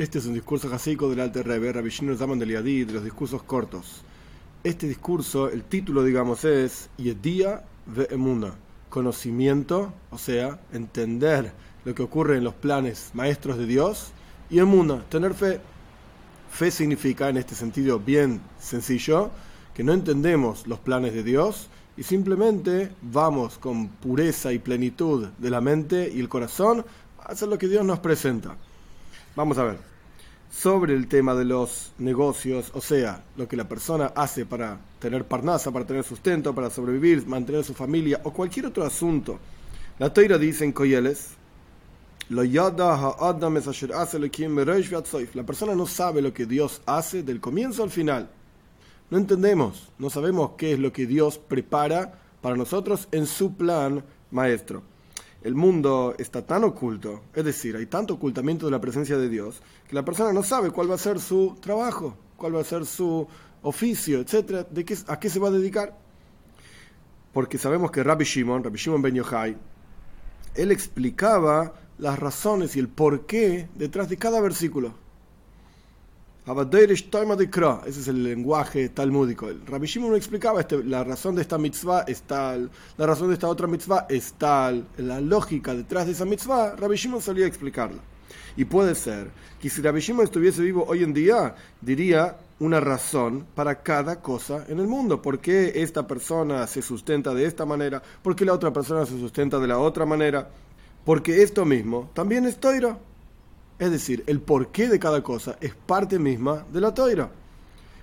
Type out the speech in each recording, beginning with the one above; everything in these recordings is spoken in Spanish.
Este es un discurso jaseico del Alter Rebbe, Rabbi Shimon Zaman del Yadid, de los discursos cortos. Este discurso, el título, digamos, es Yedia Ve'emuna, conocimiento, o sea, entender lo que ocurre en los planes maestros de Dios, y Emuna, tener fe. Fe significa, en este sentido bien sencillo, que no entendemos los planes de Dios y simplemente vamos con pureza y plenitud de la mente y el corazón a hacer lo que Dios nos presenta. Vamos a ver sobre el tema de los negocios, o sea, lo que la persona hace para tener parnasa, para tener sustento, para sobrevivir, mantener su familia o cualquier otro asunto. La Toira dice en Coyeles, la persona no sabe lo que Dios hace del comienzo al final. No entendemos, no sabemos qué es lo que Dios prepara para nosotros en su plan maestro el mundo está tan oculto, es decir, hay tanto ocultamiento de la presencia de Dios, que la persona no sabe cuál va a ser su trabajo, cuál va a ser su oficio, etcétera, de qué, a qué se va a dedicar. Porque sabemos que Rabbi Shimon, Rabbi Shimon Ben Yochai, él explicaba las razones y el porqué detrás de cada versículo. Ese es el lenguaje talmúdico. El Rabbi Shimon explicaba este, la razón de esta mitzvah es tal, la razón de esta otra mitzvah es tal, la lógica detrás de esa mitzvah, Rabbi Shimon solía explicarla. Y puede ser que si Rabbi Shimon estuviese vivo hoy en día, diría una razón para cada cosa en el mundo. ¿Por qué esta persona se sustenta de esta manera? ¿Por qué la otra persona se sustenta de la otra manera? Porque esto mismo también es toiro. Es decir, el porqué de cada cosa es parte misma de la toira.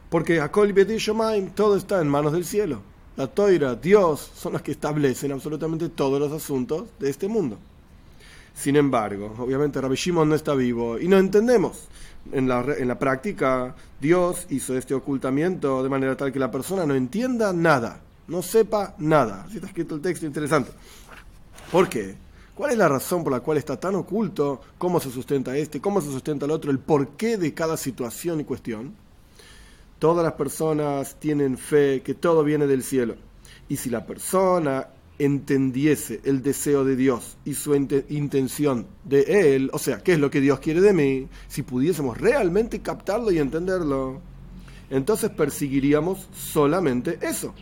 Porque Akol Shomaim, todo está en manos del cielo. La toira, Dios, son los que establecen absolutamente todos los asuntos de este mundo. Sin embargo, obviamente Rabbi no está vivo y no entendemos. En la, en la práctica, Dios hizo este ocultamiento de manera tal que la persona no entienda nada, no sepa nada. Así está escrito el texto interesante. ¿Por qué? ¿Cuál es la razón por la cual está tan oculto cómo se sustenta este, cómo se sustenta el otro, el porqué de cada situación y cuestión? Todas las personas tienen fe que todo viene del cielo. Y si la persona entendiese el deseo de Dios y su intención de Él, o sea, qué es lo que Dios quiere de mí, si pudiésemos realmente captarlo y entenderlo, entonces perseguiríamos solamente eso,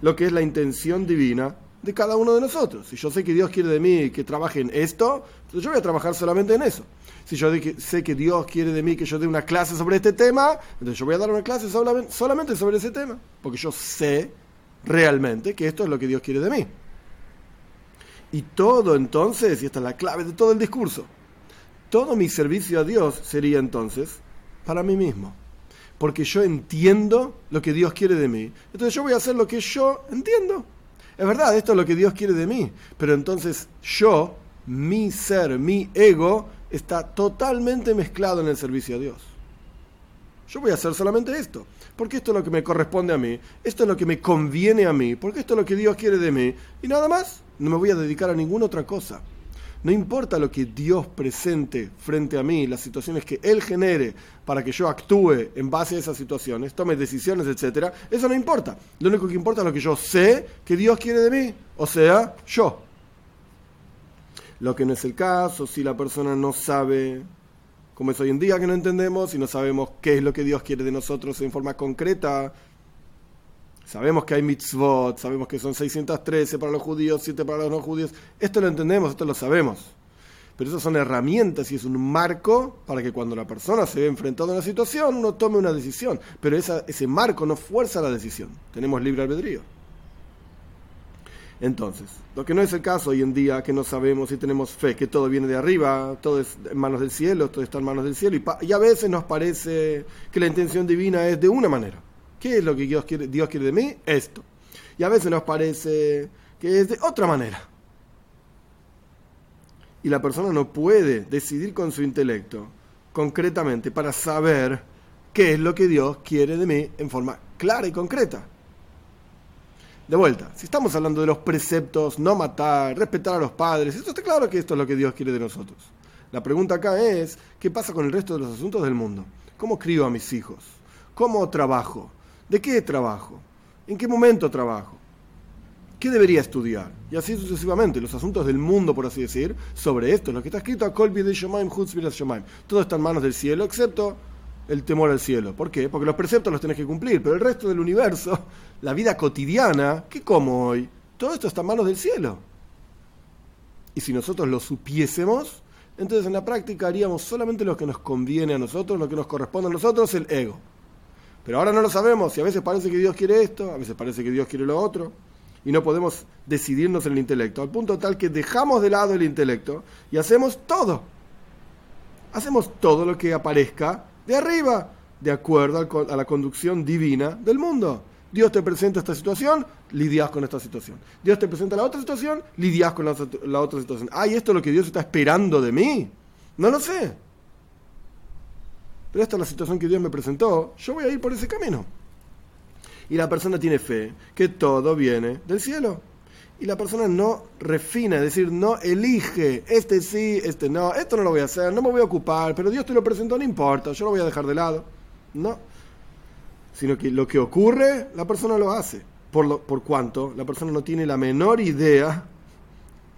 lo que es la intención divina de cada uno de nosotros. Si yo sé que Dios quiere de mí que trabaje en esto, entonces yo voy a trabajar solamente en eso. Si yo sé que Dios quiere de mí que yo dé una clase sobre este tema, entonces yo voy a dar una clase solamente sobre ese tema, porque yo sé realmente que esto es lo que Dios quiere de mí. Y todo entonces, y esta es la clave de todo el discurso, todo mi servicio a Dios sería entonces para mí mismo. Porque yo entiendo lo que Dios quiere de mí. Entonces yo voy a hacer lo que yo entiendo. Es verdad, esto es lo que Dios quiere de mí. Pero entonces yo, mi ser, mi ego, está totalmente mezclado en el servicio a Dios. Yo voy a hacer solamente esto, porque esto es lo que me corresponde a mí, esto es lo que me conviene a mí, porque esto es lo que Dios quiere de mí, y nada más, no me voy a dedicar a ninguna otra cosa. No importa lo que Dios presente frente a mí, las situaciones que Él genere para que yo actúe en base a esas situaciones, tome decisiones, etc. Eso no importa. Lo único que importa es lo que yo sé que Dios quiere de mí, o sea, yo. Lo que no es el caso, si la persona no sabe, como es hoy en día que no entendemos, y no sabemos qué es lo que Dios quiere de nosotros en forma concreta, Sabemos que hay mitzvot, sabemos que son 613 para los judíos, 7 para los no judíos. Esto lo entendemos, esto lo sabemos. Pero esas son herramientas y es un marco para que cuando la persona se ve enfrentada a una situación, uno tome una decisión. Pero ese marco no fuerza la decisión. Tenemos libre albedrío. Entonces, lo que no es el caso hoy en día, que no sabemos y tenemos fe, que todo viene de arriba, todo es en manos del cielo, todo está en manos del cielo, y, y a veces nos parece que la intención divina es de una manera ¿Qué es lo que Dios quiere, Dios quiere de mí? Esto. Y a veces nos parece que es de otra manera. Y la persona no puede decidir con su intelecto concretamente para saber qué es lo que Dios quiere de mí en forma clara y concreta. De vuelta, si estamos hablando de los preceptos, no matar, respetar a los padres, esto está claro que esto es lo que Dios quiere de nosotros. La pregunta acá es, ¿qué pasa con el resto de los asuntos del mundo? ¿Cómo crío a mis hijos? ¿Cómo trabajo? ¿De qué trabajo? ¿En qué momento trabajo? ¿Qué debería estudiar? Y así sucesivamente, los asuntos del mundo, por así decir, sobre esto, lo que está escrito a Kolbi de Shomaim, Shomaim. Todo está en manos del cielo, excepto el temor al cielo. ¿Por qué? Porque los preceptos los tenés que cumplir, pero el resto del universo, la vida cotidiana, ¿qué como hoy? Todo esto está en manos del cielo. Y si nosotros lo supiésemos, entonces en la práctica haríamos solamente lo que nos conviene a nosotros, lo que nos corresponde a nosotros, el ego. Pero ahora no lo sabemos y a veces parece que Dios quiere esto, a veces parece que Dios quiere lo otro y no podemos decidirnos en el intelecto, al punto tal que dejamos de lado el intelecto y hacemos todo. Hacemos todo lo que aparezca de arriba, de acuerdo a la conducción divina del mundo. Dios te presenta esta situación, lidias con esta situación. Dios te presenta la otra situación, lidias con la, otra situación. Ay, ¿esto es lo que Dios está esperando de mí? No lo sé. Pero esta es la situación que Dios me presentó. Yo voy a ir por ese camino y la persona tiene fe que todo viene del cielo. Y la persona no refina, es decir, no elige, este sí, este no, esto no lo voy a hacer, no me voy a ocupar, pero Dios te lo presentó, no importa, yo lo voy a dejar de lado. No. Sino que lo que ocurre, la persona lo hace. Por, lo, por cuanto la persona no tiene la menor idea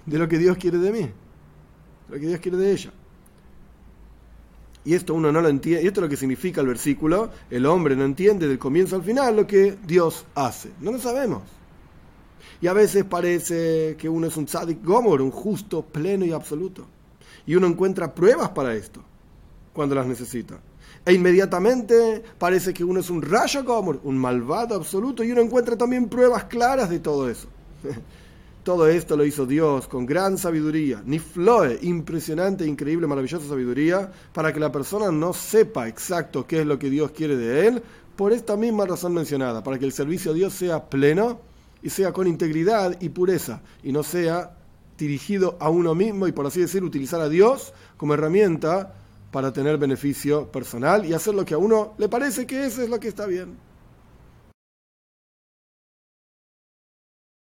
de lo que Dios quiere de mí, de lo que Dios quiere de ella. Y esto uno no lo entiende, y esto es lo que significa el versículo, el hombre no entiende del comienzo al final lo que Dios hace. No lo sabemos. Y a veces parece que uno es un tzadik gomor, un justo, pleno y absoluto. Y uno encuentra pruebas para esto cuando las necesita. E inmediatamente parece que uno es un rayo gomor, un malvado absoluto, y uno encuentra también pruebas claras de todo eso. Todo esto lo hizo Dios con gran sabiduría, ni floe, impresionante, increíble, maravillosa sabiduría, para que la persona no sepa exacto qué es lo que Dios quiere de él, por esta misma razón mencionada, para que el servicio a Dios sea pleno y sea con integridad y pureza, y no sea dirigido a uno mismo y por así decir utilizar a Dios como herramienta para tener beneficio personal y hacer lo que a uno le parece que eso es lo que está bien.